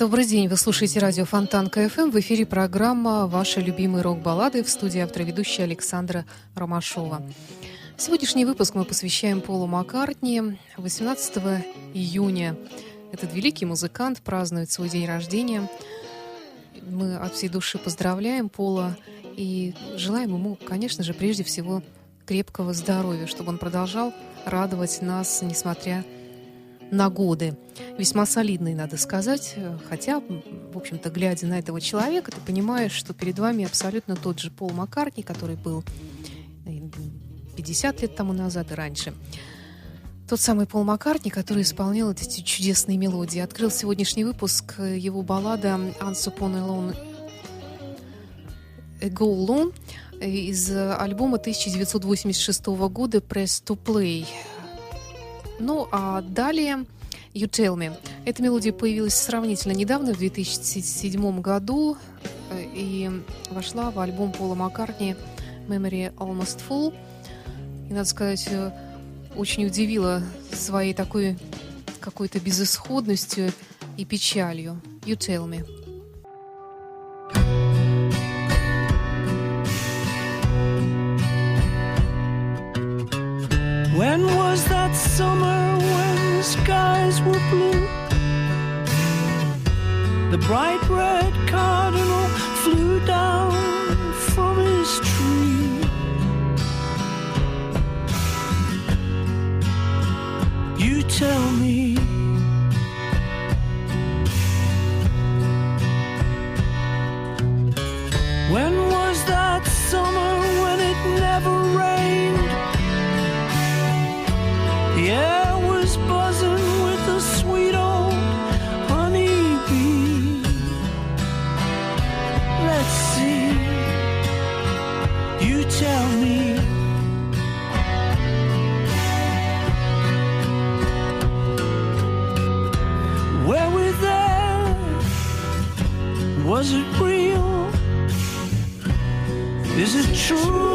Добрый день, вы слушаете радио Фонтан КФМ. В эфире программа «Ваши любимые рок-баллады» в студии автора-ведущая Александра Ромашова. Сегодняшний выпуск мы посвящаем Полу Маккартни. 18 июня этот великий музыкант празднует свой день рождения. Мы от всей души поздравляем Пола и желаем ему, конечно же, прежде всего крепкого здоровья, чтобы он продолжал радовать нас, несмотря на годы. Весьма солидный, надо сказать. Хотя, в общем-то, глядя на этого человека, ты понимаешь, что перед вами абсолютно тот же Пол Маккартни, который был 50 лет тому назад и раньше. Тот самый Пол Маккартни, который исполнял эти чудесные мелодии. Открыл сегодняшний выпуск его баллада «Once Upon a Lone A Go Alone» из альбома 1986 года «Press to Play». Ну, а далее «You Tell Me». Эта мелодия появилась сравнительно недавно, в 2007 году, э, и вошла в альбом Пола Маккартни «Memory Almost Full». И, надо сказать, э, очень удивила своей такой какой-то безысходностью и печалью. You tell me. When was that summer when the skies were blue? The bright red cardinal flew down from his tree. You tell me. true.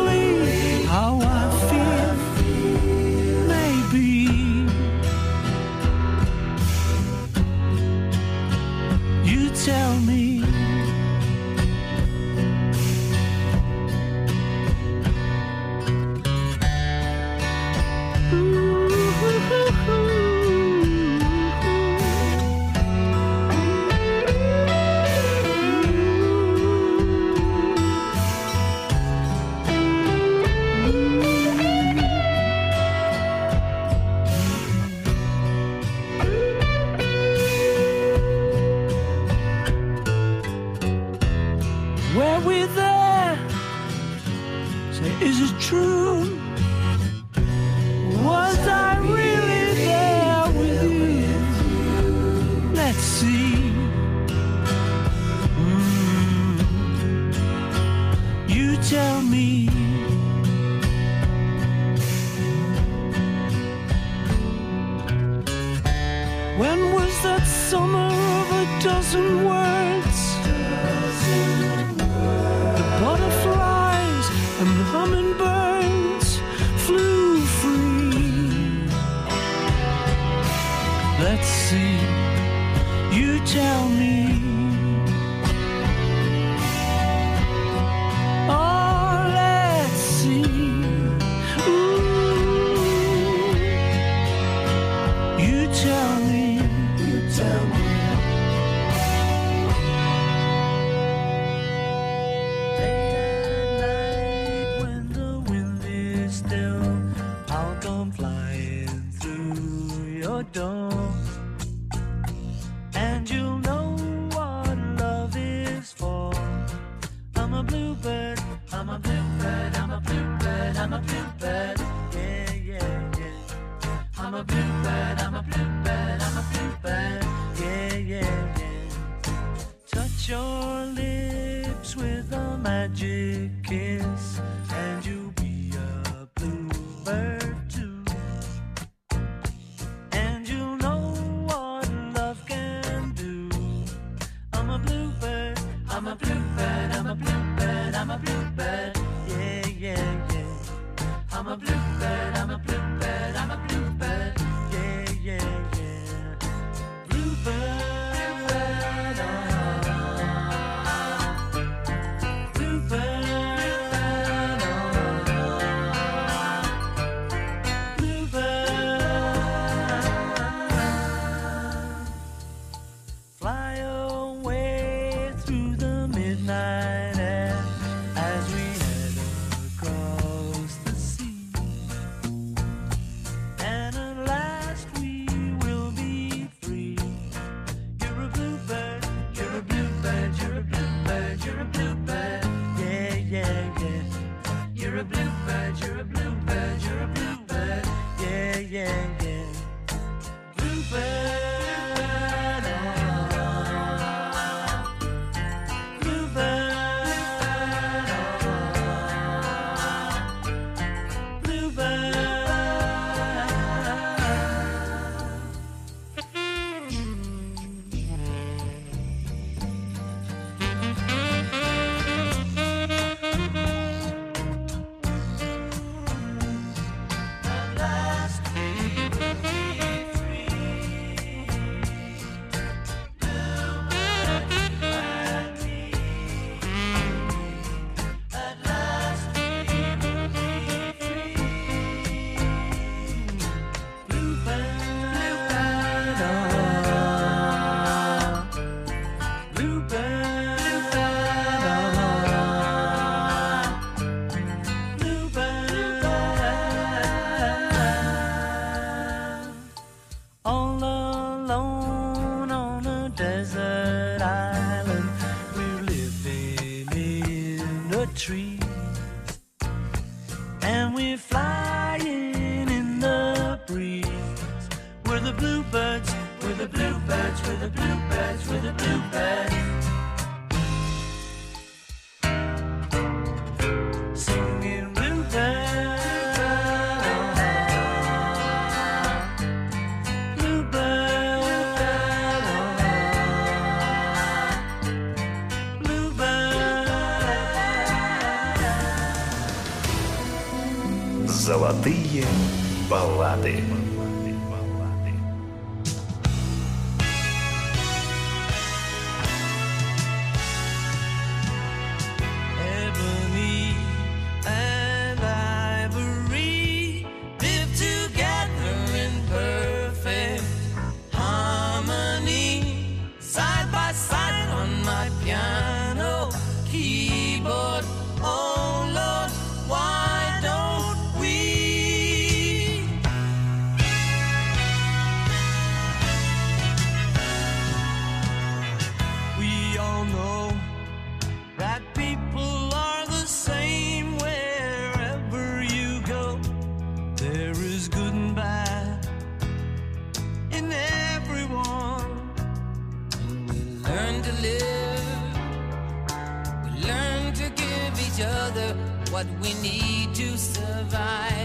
What we need to survive.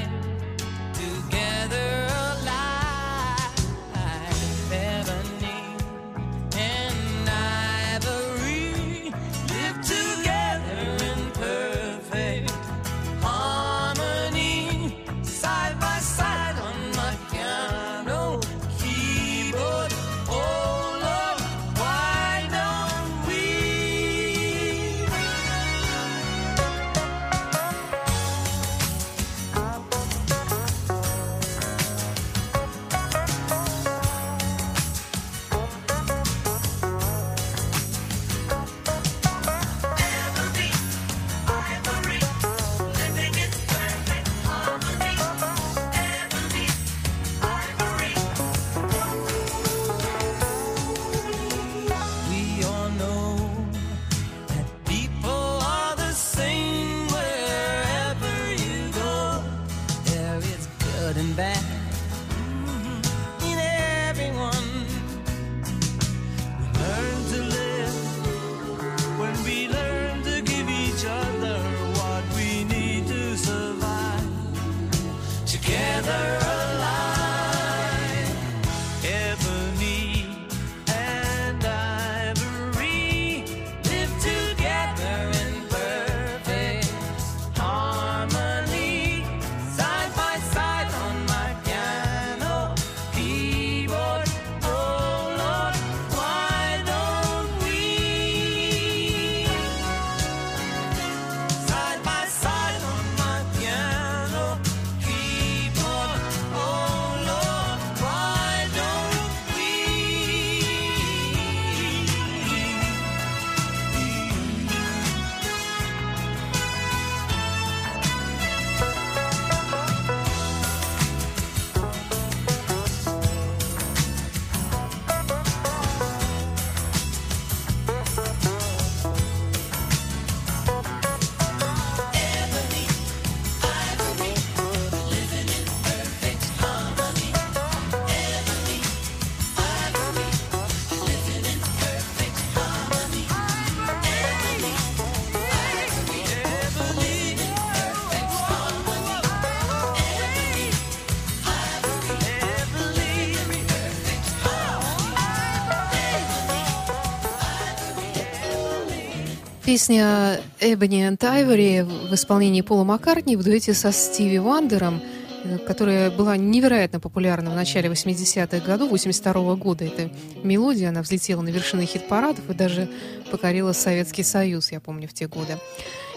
Песня «Ebony and Ivory» в исполнении Пола Маккартни в дуэте со Стиви Вандером, э, которая была невероятно популярна в начале 80-х годов, 82 года. Эта мелодия, она взлетела на вершины хит-парадов и даже покорила Советский Союз, я помню, в те годы.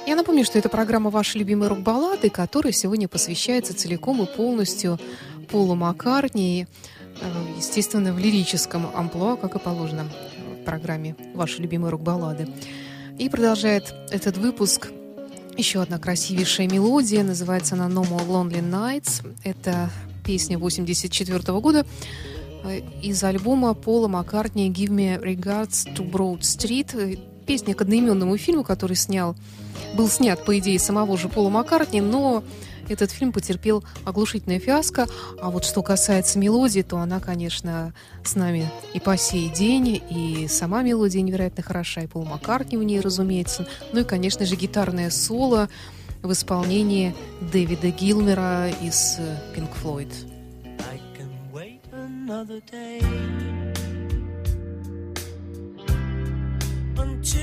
Я напомню, что это программа «Ваши любимые рок-баллады», которая сегодня посвящается целиком и полностью Полу Маккартни, э, естественно, в лирическом амплуа, как и положено в программе «Ваши любимые рок-баллады». И продолжает этот выпуск еще одна красивейшая мелодия. Называется она No More Lonely Nights. Это песня 84 года э, из альбома Пола Маккартни «Give Me Regards to Broad Street». Песня к одноименному фильму, который снял, был снят, по идее, самого же Пола Маккартни, но этот фильм потерпел оглушительное фиаско. А вот что касается мелодии, то она, конечно, с нами и по сей день, и сама мелодия невероятно хороша, и Пол Маккартни в ней, разумеется. Ну и, конечно же, гитарное соло в исполнении Дэвида Гилмера из э, Pink Floyd. Another day until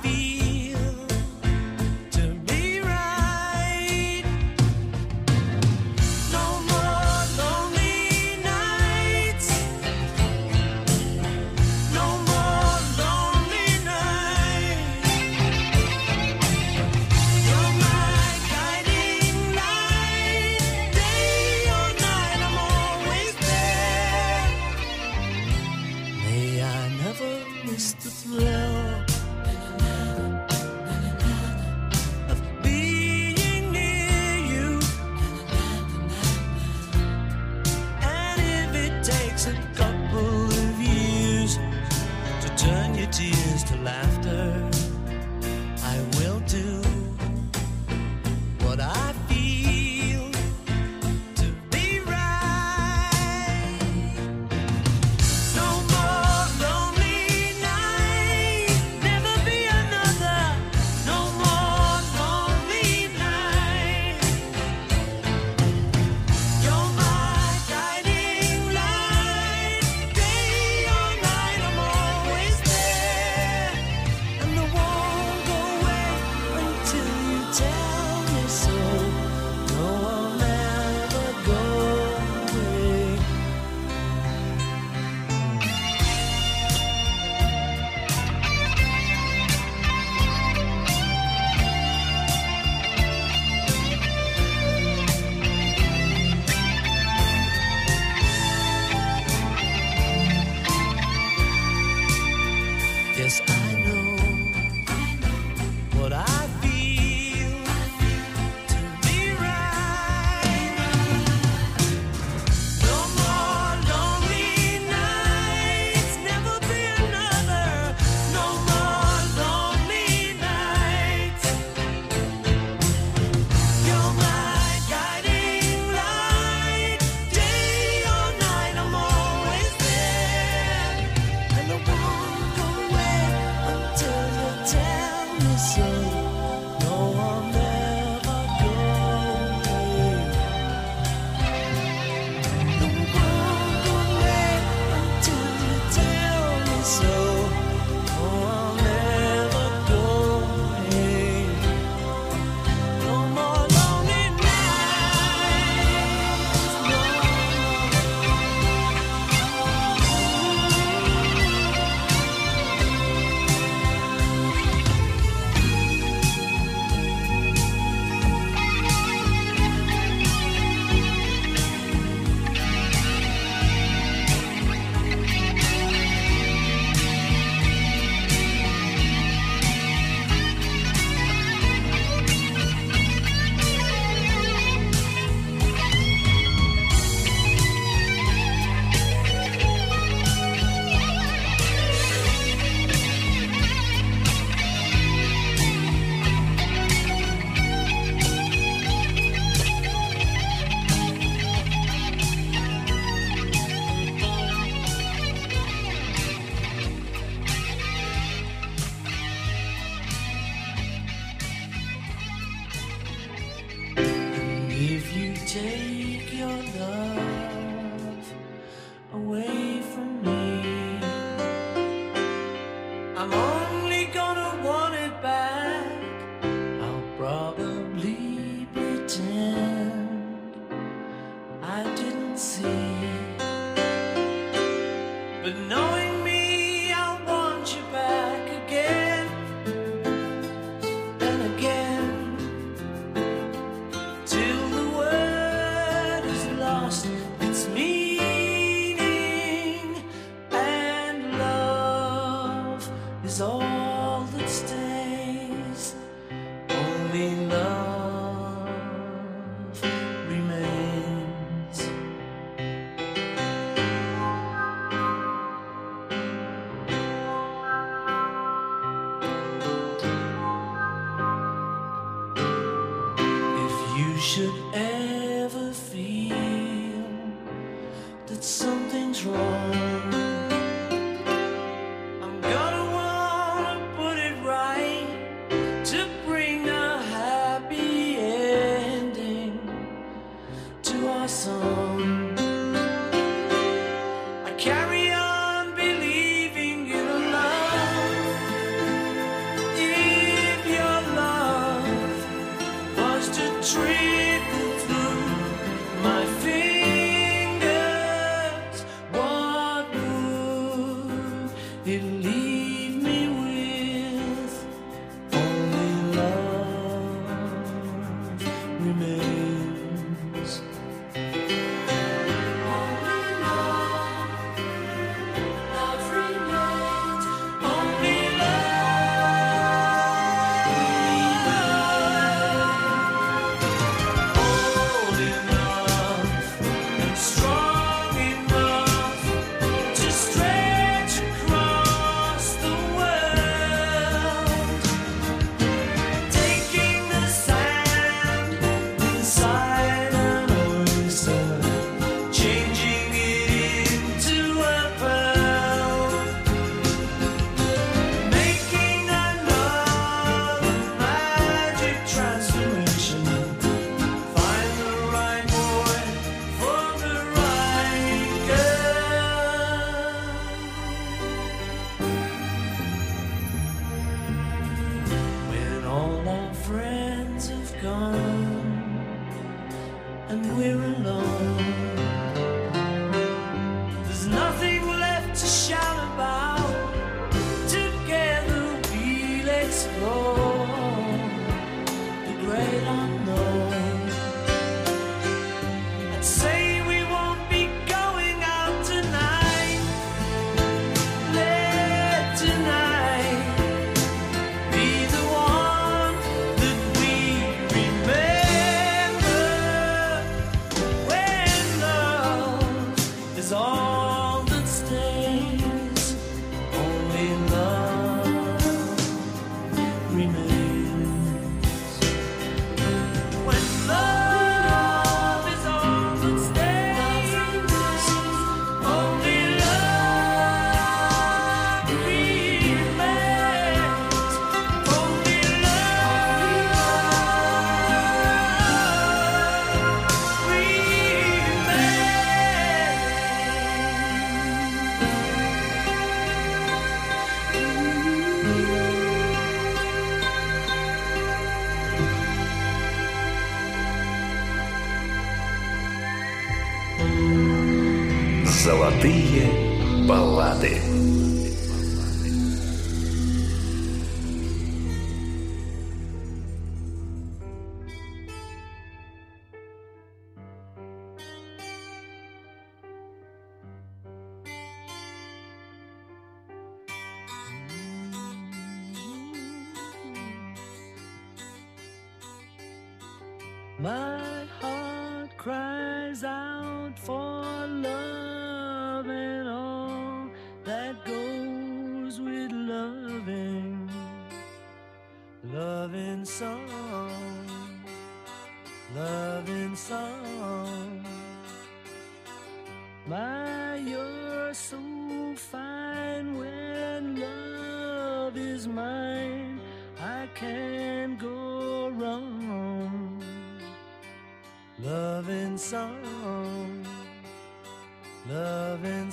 tears to laughter.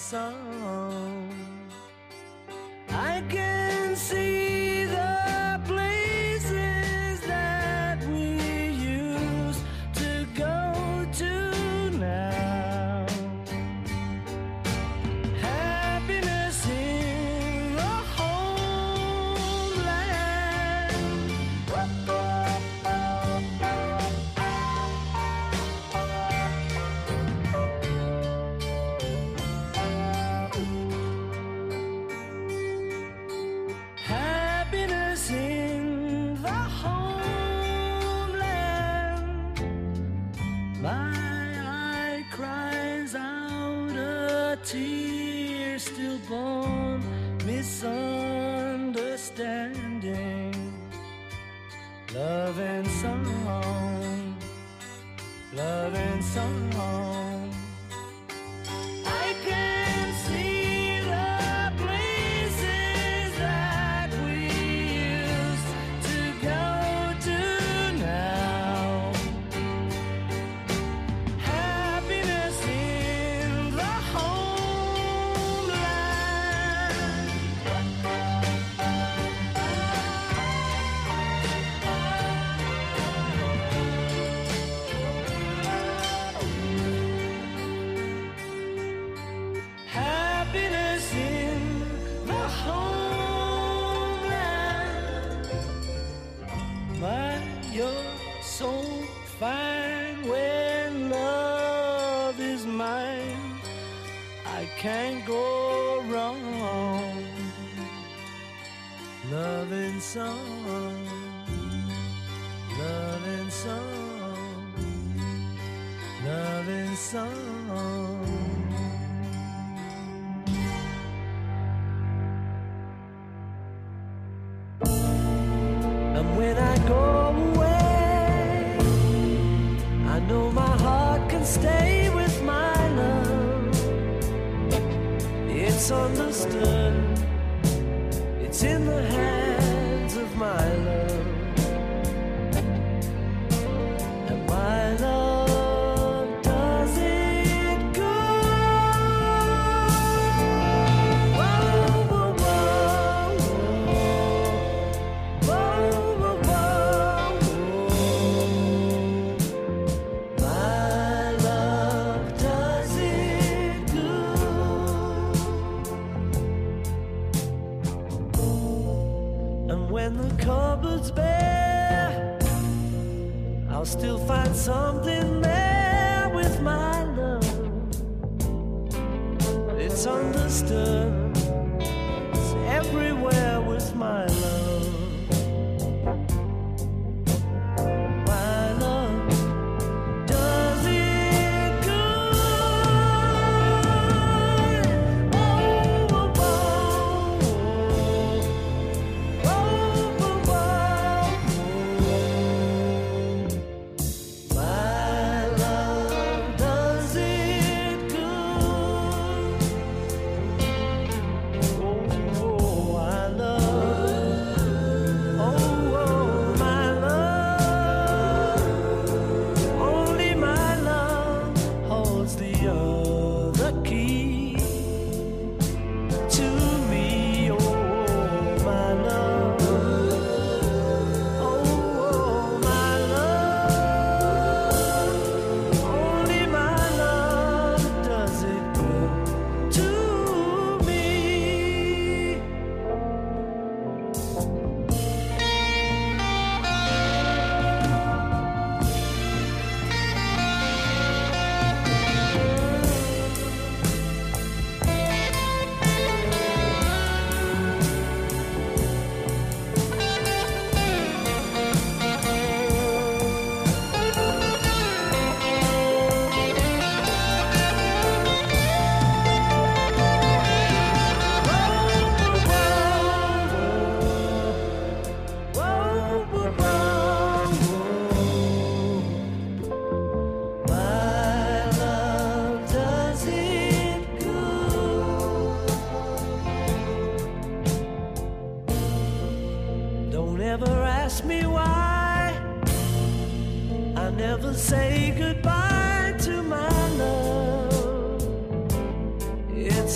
song. I can't.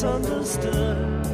misunderstood.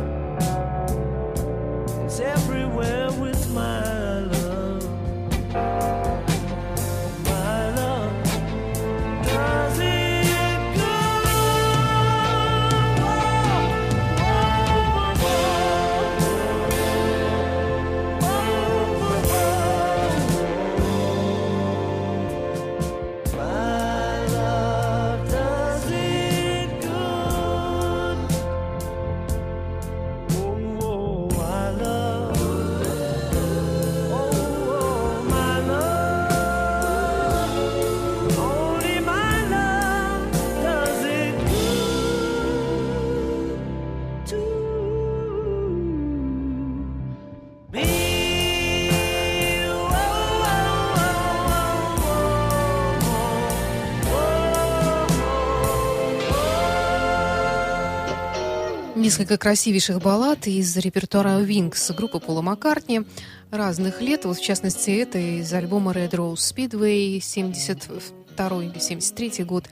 несколько красивейших баллад из репертуара Wings группы Пола Маккартни разных лет. Вот, в частности, это из альбома Red Rose Speedway 72 или 73 год.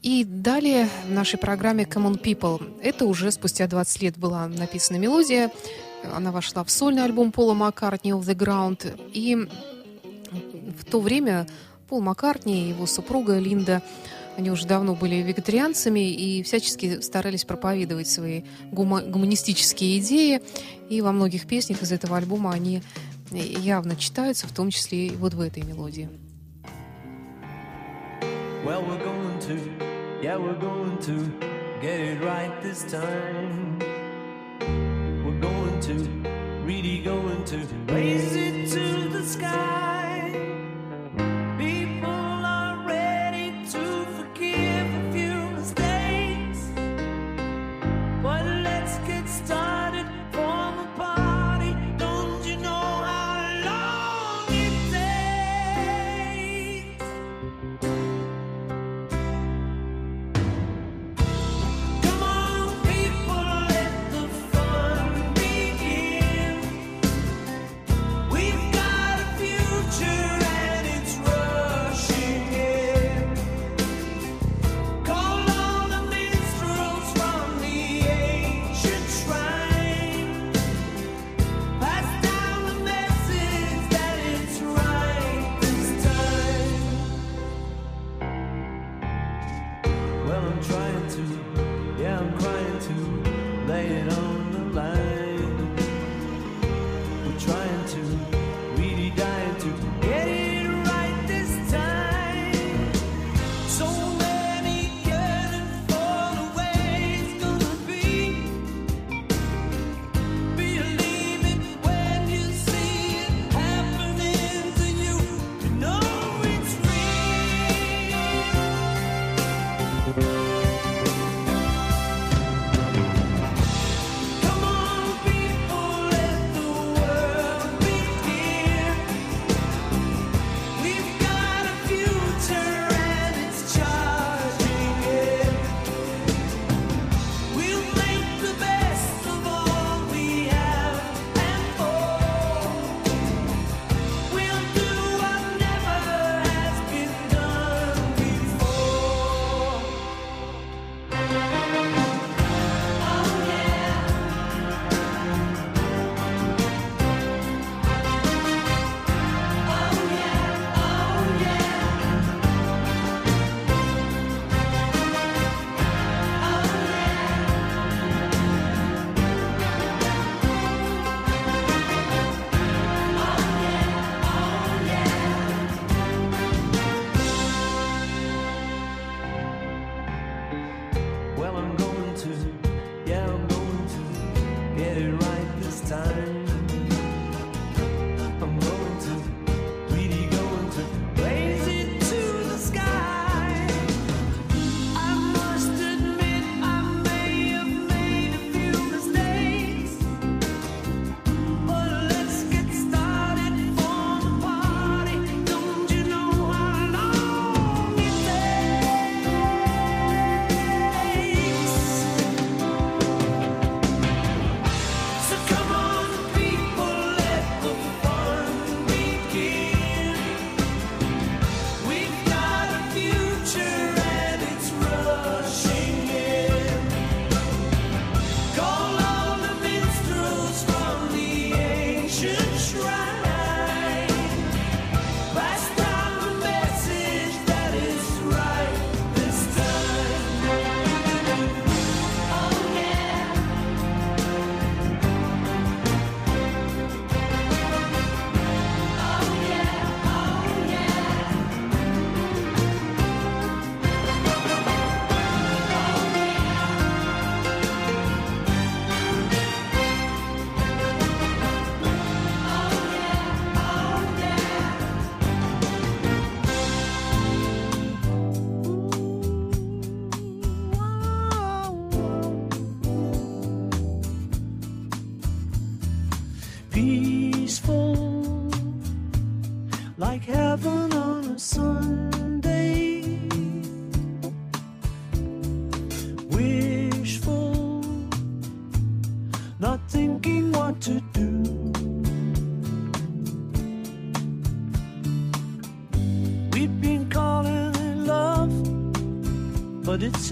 И далее в нашей программе Common People. Это уже спустя 20 лет была написана мелодия. Она вошла в сольный альбом Пола Маккартни «Off the Ground». И в то время Пол Маккартни и его супруга Линда – они уже давно были вегетарианцами и всячески старались проповедовать свои гума- гуманистические идеи. И во многих песнях из этого альбома они э, явно читаются, в том числе и вот в этой мелодии. Well, we're going to, yeah, we're going to get it right this time. We're going to, really going to raise it to the sky.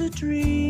A dream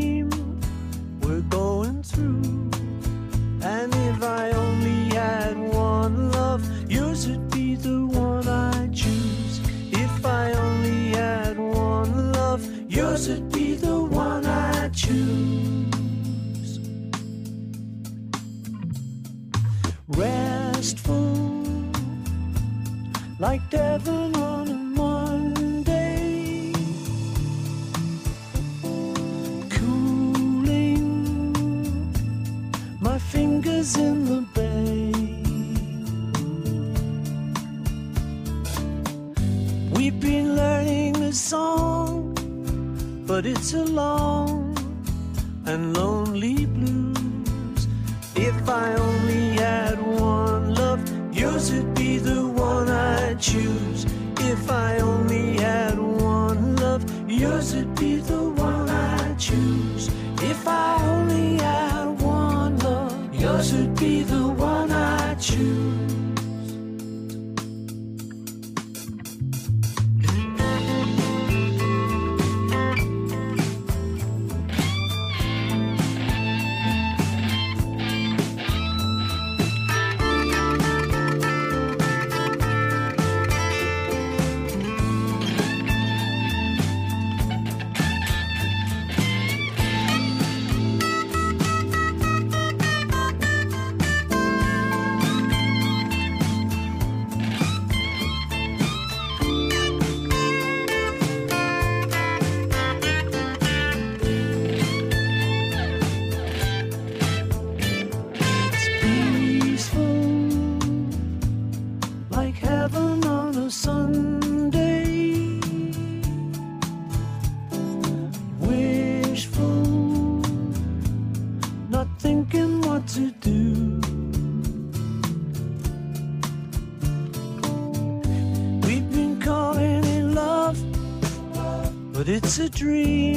a dream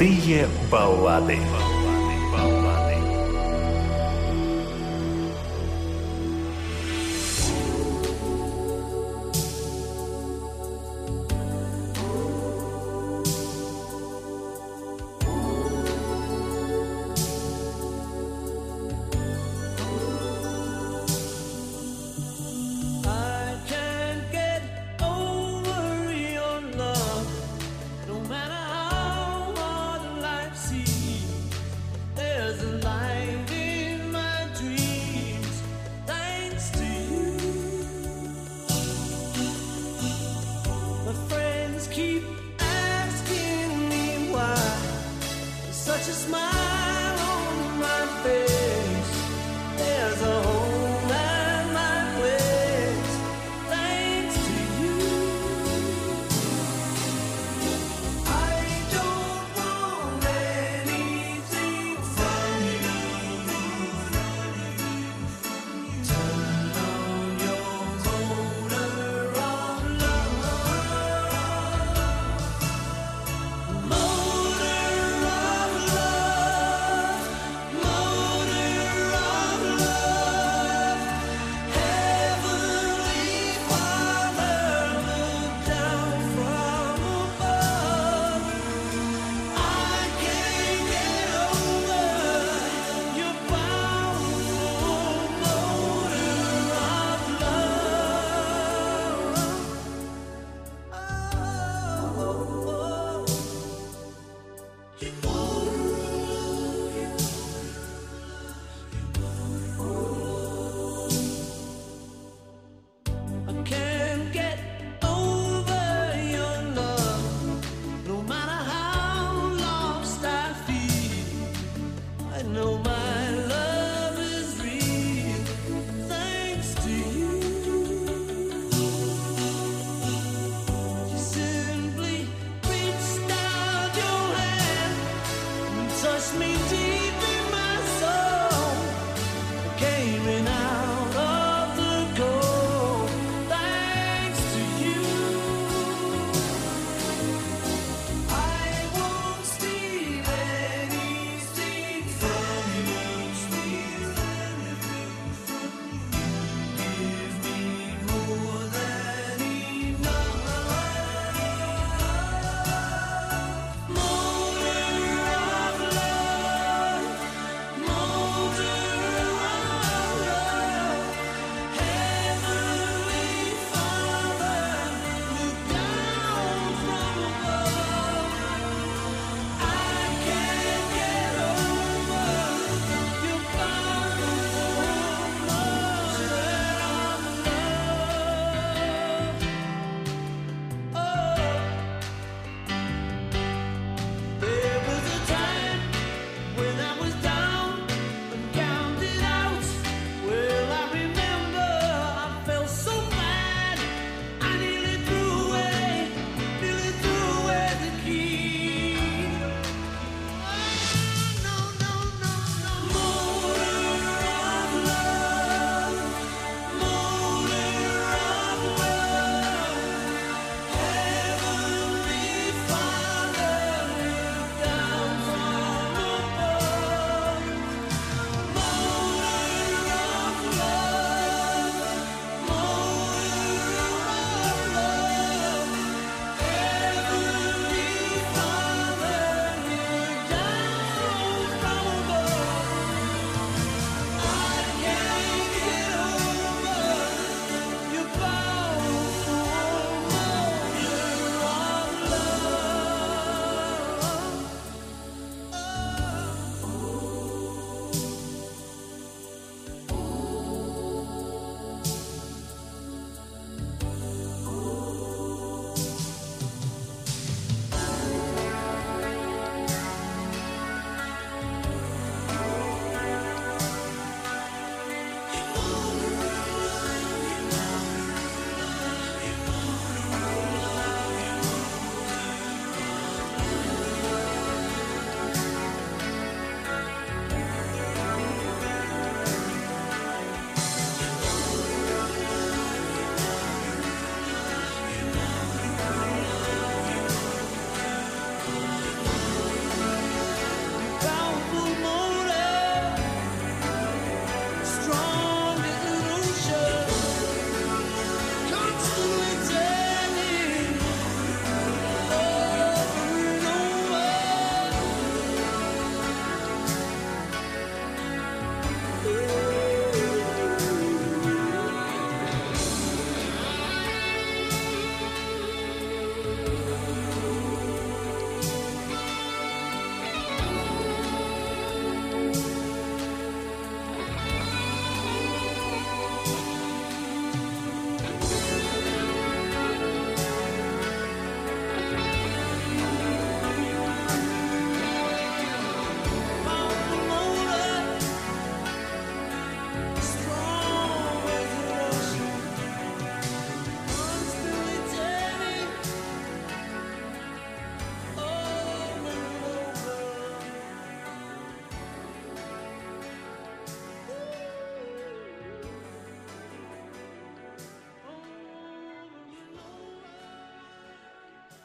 Золотые баллады.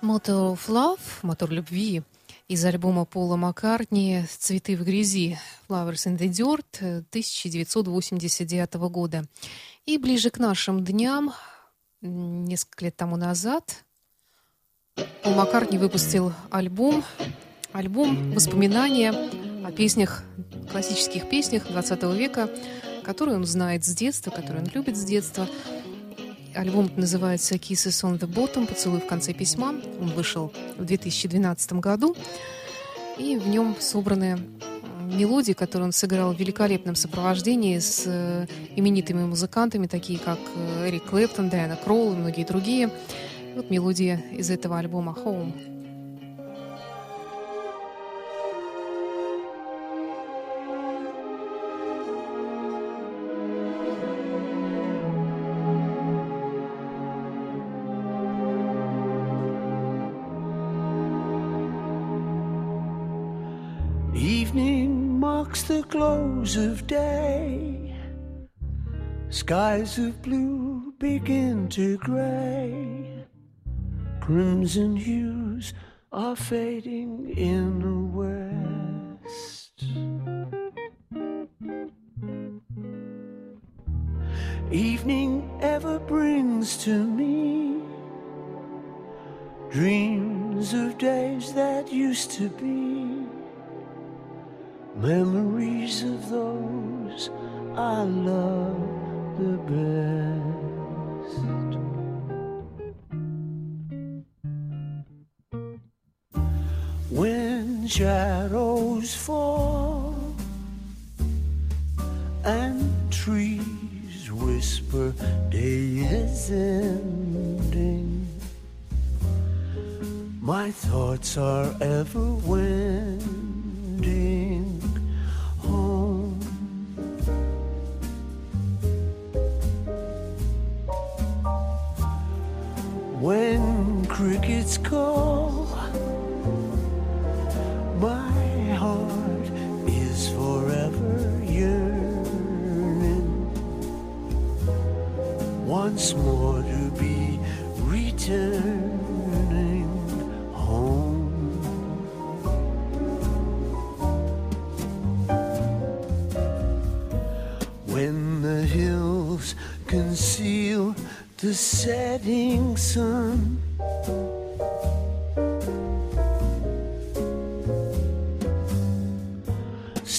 Motor of Love, мотор любви, из альбома Пола Маккартни «Цветы в грязи» Flowers in the Dirt 1989 года. И ближе к нашим дням, несколько лет тому назад, Пол Маккартни выпустил альбом, альбом воспоминания о песнях, классических песнях 20 века, которые он знает с детства, которые он любит с детства. Альбом называется «Kisses on the Bottom» «Поцелуй в конце письма». Он вышел в 2012 году, и в нем собраны мелодии, которые он сыграл в великолепном сопровождении с э, именитыми музыкантами, такие как э, Эрик Клэптон, Диана Кролл и многие другие. Вот мелодия из этого альбома «Home». Evening marks the close of day. Skies of blue begin to gray. Crimson hues are fading in the west. Evening ever brings to me dreams of days that used to be. Memories of those I love the best. When shadows fall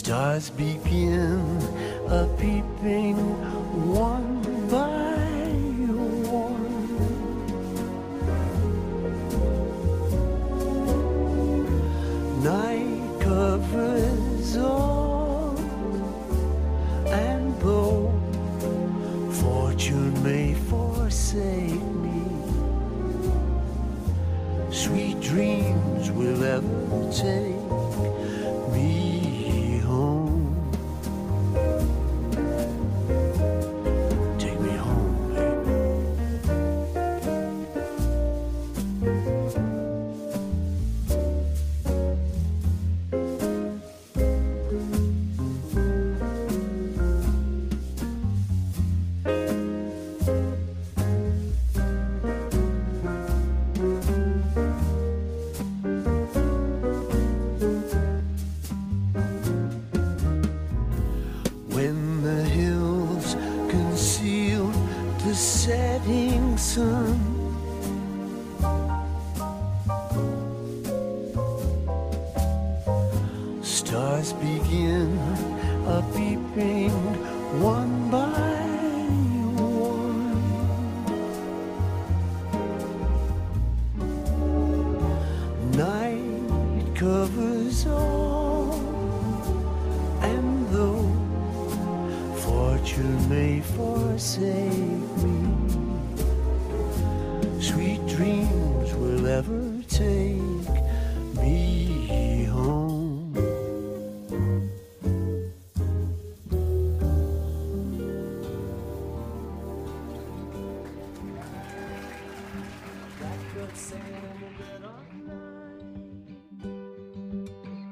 Stars begin a peeping one by one. Night covers all, and though fortune may forsake me, sweet dreams will ever take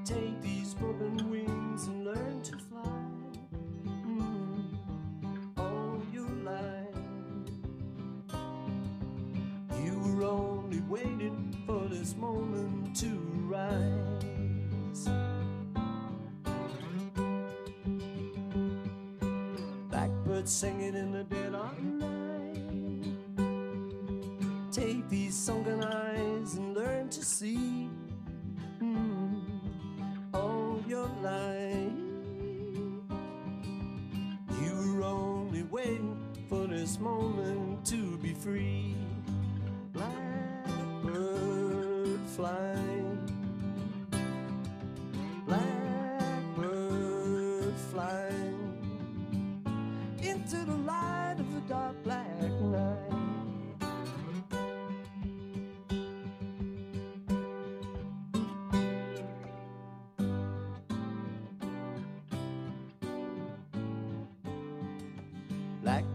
Take these broken wings and learn to fly. Mm, all your life, you were only waiting for this moment to rise. Singing in Eyes and learn to see mm, all your life. You were only waiting for this moment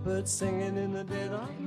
Blackbird singing in the dead of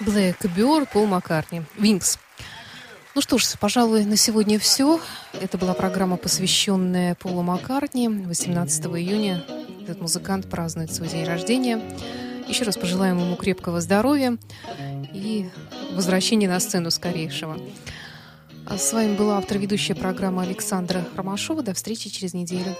Blackbird, Пол Маккартни, Винкс. Ну что ж, пожалуй, на сегодня все. Это была программа, посвященная Полу Маккартни. 18 июня этот музыкант празднует свой день рождения. Еще раз пожелаем ему крепкого здоровья и возвращения на сцену скорейшего. А с вами была автор-ведущая программа Александра Ромашова. До встречи через неделю.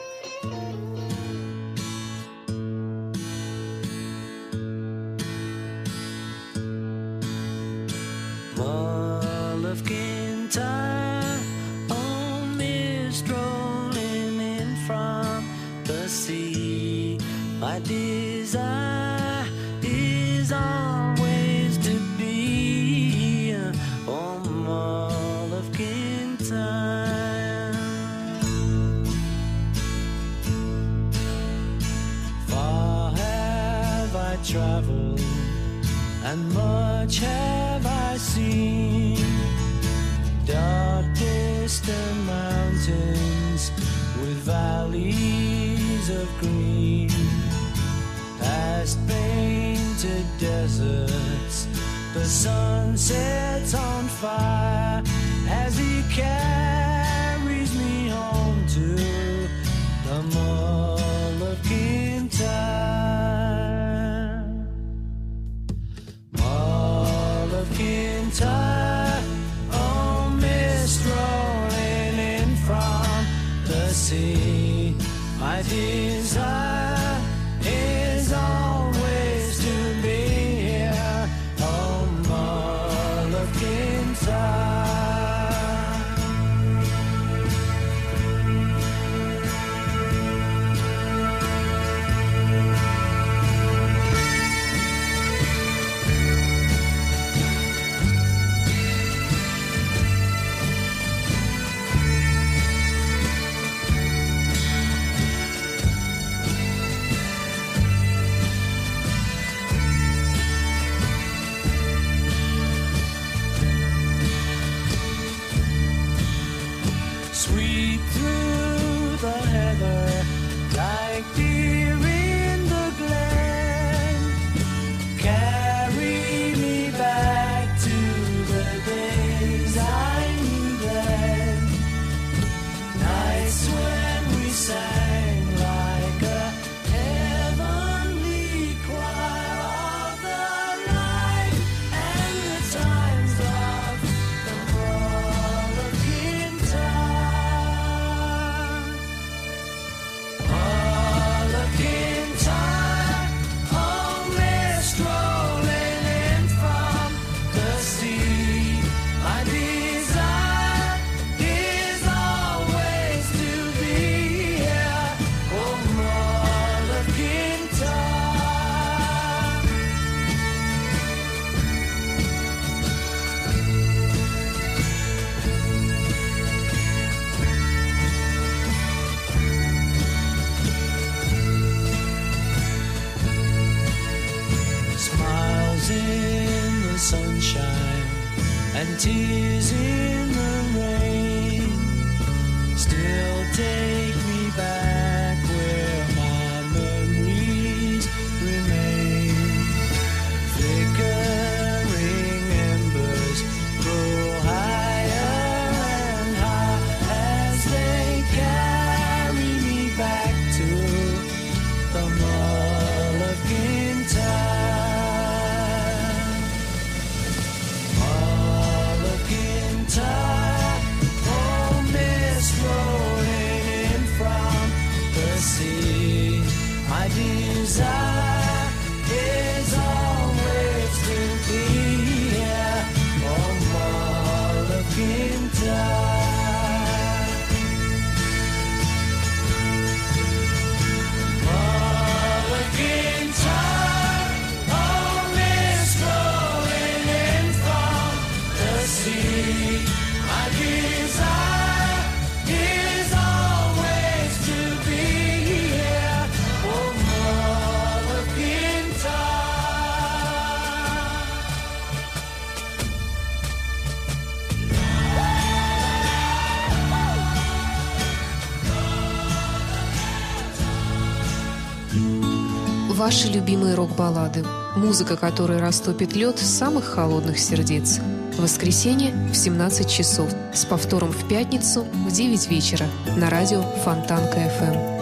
Ваши любимые рок-баллады. Музыка, которая растопит лед самых холодных сердец. Воскресенье в 17 часов. С повтором в пятницу в 9 вечера. На радио Фонтанка FM.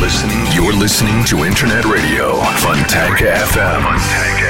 Listening. You're listening to Internet Radio Fontanka FM. Fontanka